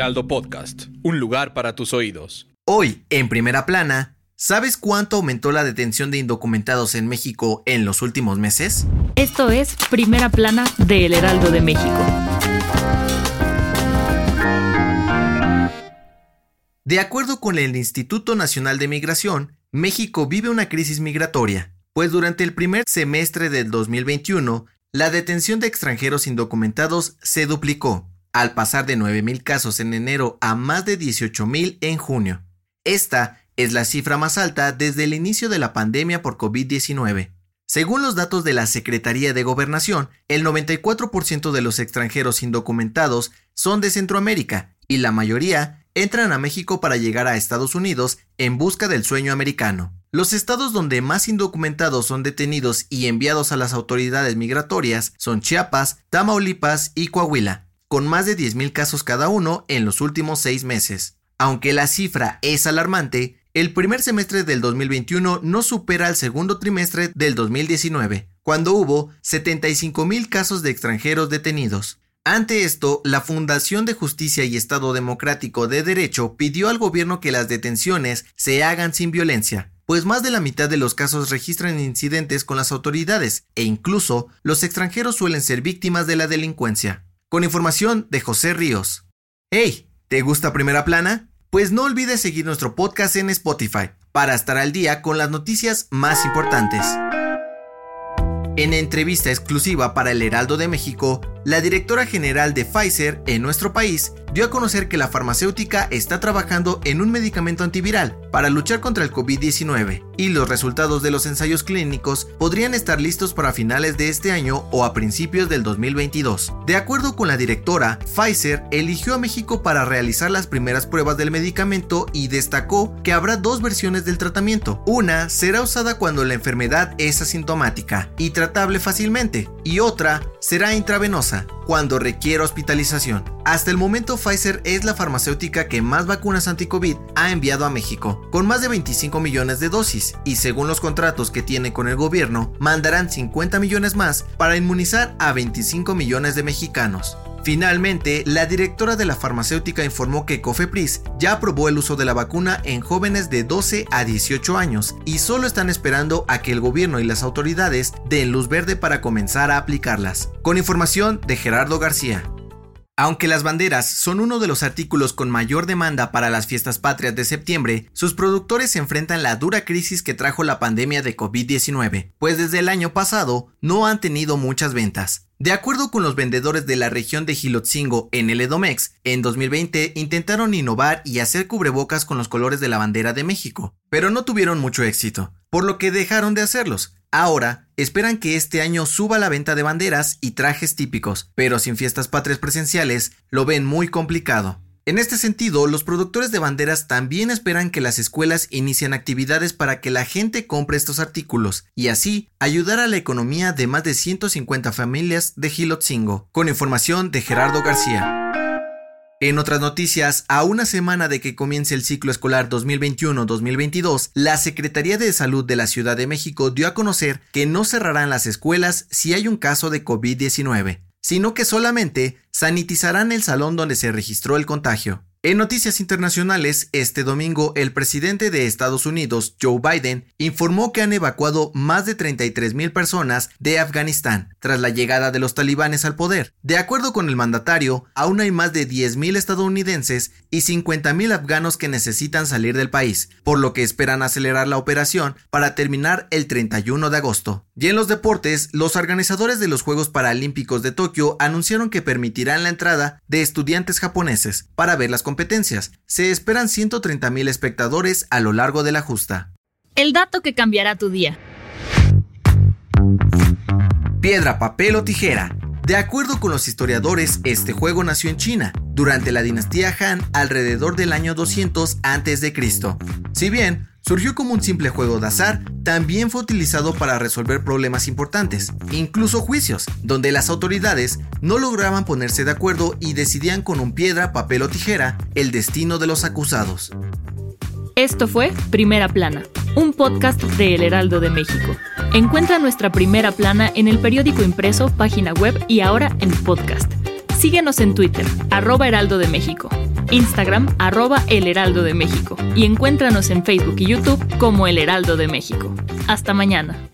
Heraldo Podcast, un lugar para tus oídos. Hoy, en primera plana, ¿sabes cuánto aumentó la detención de indocumentados en México en los últimos meses? Esto es Primera Plana de El Heraldo de México. De acuerdo con el Instituto Nacional de Migración, México vive una crisis migratoria, pues durante el primer semestre del 2021, la detención de extranjeros indocumentados se duplicó al pasar de 9.000 casos en enero a más de 18.000 en junio. Esta es la cifra más alta desde el inicio de la pandemia por COVID-19. Según los datos de la Secretaría de Gobernación, el 94% de los extranjeros indocumentados son de Centroamérica y la mayoría entran a México para llegar a Estados Unidos en busca del sueño americano. Los estados donde más indocumentados son detenidos y enviados a las autoridades migratorias son Chiapas, Tamaulipas y Coahuila, con más de 10.000 casos cada uno en los últimos seis meses. Aunque la cifra es alarmante, el primer semestre del 2021 no supera el segundo trimestre del 2019, cuando hubo 75.000 casos de extranjeros detenidos. Ante esto, la Fundación de Justicia y Estado Democrático de Derecho pidió al gobierno que las detenciones se hagan sin violencia, pues más de la mitad de los casos registran incidentes con las autoridades e incluso los extranjeros suelen ser víctimas de la delincuencia con información de José Ríos. Hey, ¿te gusta Primera Plana? Pues no olvides seguir nuestro podcast en Spotify para estar al día con las noticias más importantes. En entrevista exclusiva para el Heraldo de México, la directora general de Pfizer en nuestro país dio a conocer que la farmacéutica está trabajando en un medicamento antiviral para luchar contra el COVID-19 y los resultados de los ensayos clínicos podrían estar listos para finales de este año o a principios del 2022. De acuerdo con la directora, Pfizer eligió a México para realizar las primeras pruebas del medicamento y destacó que habrá dos versiones del tratamiento. Una será usada cuando la enfermedad es asintomática y tratable fácilmente y otra será intravenosa cuando requiere hospitalización. Hasta el momento Pfizer es la farmacéutica que más vacunas anti-COVID ha enviado a México, con más de 25 millones de dosis, y según los contratos que tiene con el gobierno, mandarán 50 millones más para inmunizar a 25 millones de mexicanos. Finalmente, la directora de la farmacéutica informó que Cofepris ya aprobó el uso de la vacuna en jóvenes de 12 a 18 años y solo están esperando a que el gobierno y las autoridades den luz verde para comenzar a aplicarlas. Con información de Gerardo García. Aunque las banderas son uno de los artículos con mayor demanda para las fiestas patrias de septiembre, sus productores se enfrentan la dura crisis que trajo la pandemia de COVID-19, pues desde el año pasado no han tenido muchas ventas. De acuerdo con los vendedores de la región de Gilotzingo en el Edomex, en 2020 intentaron innovar y hacer cubrebocas con los colores de la bandera de México, pero no tuvieron mucho éxito, por lo que dejaron de hacerlos. Ahora, esperan que este año suba la venta de banderas y trajes típicos, pero sin fiestas patrias presenciales lo ven muy complicado. En este sentido, los productores de banderas también esperan que las escuelas inicien actividades para que la gente compre estos artículos y así ayudar a la economía de más de 150 familias de Gilotzingo, con información de Gerardo García. En otras noticias, a una semana de que comience el ciclo escolar 2021-2022, la Secretaría de Salud de la Ciudad de México dio a conocer que no cerrarán las escuelas si hay un caso de COVID-19, sino que solamente sanitizarán el salón donde se registró el contagio. En noticias internacionales, este domingo el presidente de Estados Unidos, Joe Biden, informó que han evacuado más de 33 mil personas de Afganistán tras la llegada de los talibanes al poder. De acuerdo con el mandatario, aún hay más de 10 mil estadounidenses y 50 mil afganos que necesitan salir del país, por lo que esperan acelerar la operación para terminar el 31 de agosto. Y en los deportes, los organizadores de los Juegos Paralímpicos de Tokio anunciaron que permitirán la entrada de estudiantes japoneses para ver las competencias. Se esperan 130 mil espectadores a lo largo de la justa. El dato que cambiará tu día. Piedra, papel o tijera. De acuerdo con los historiadores, este juego nació en China, durante la dinastía Han alrededor del año 200 a.C. Si bien surgió como un simple juego de azar, también fue utilizado para resolver problemas importantes, incluso juicios, donde las autoridades no lograban ponerse de acuerdo y decidían con un piedra, papel o tijera el destino de los acusados. Esto fue Primera Plana, un podcast de El Heraldo de México. Encuentra nuestra primera plana en el periódico impreso, página web y ahora en podcast. Síguenos en Twitter, arroba Heraldo de México, Instagram, arroba El Heraldo de México y encuéntranos en Facebook y YouTube como El Heraldo de México. Hasta mañana.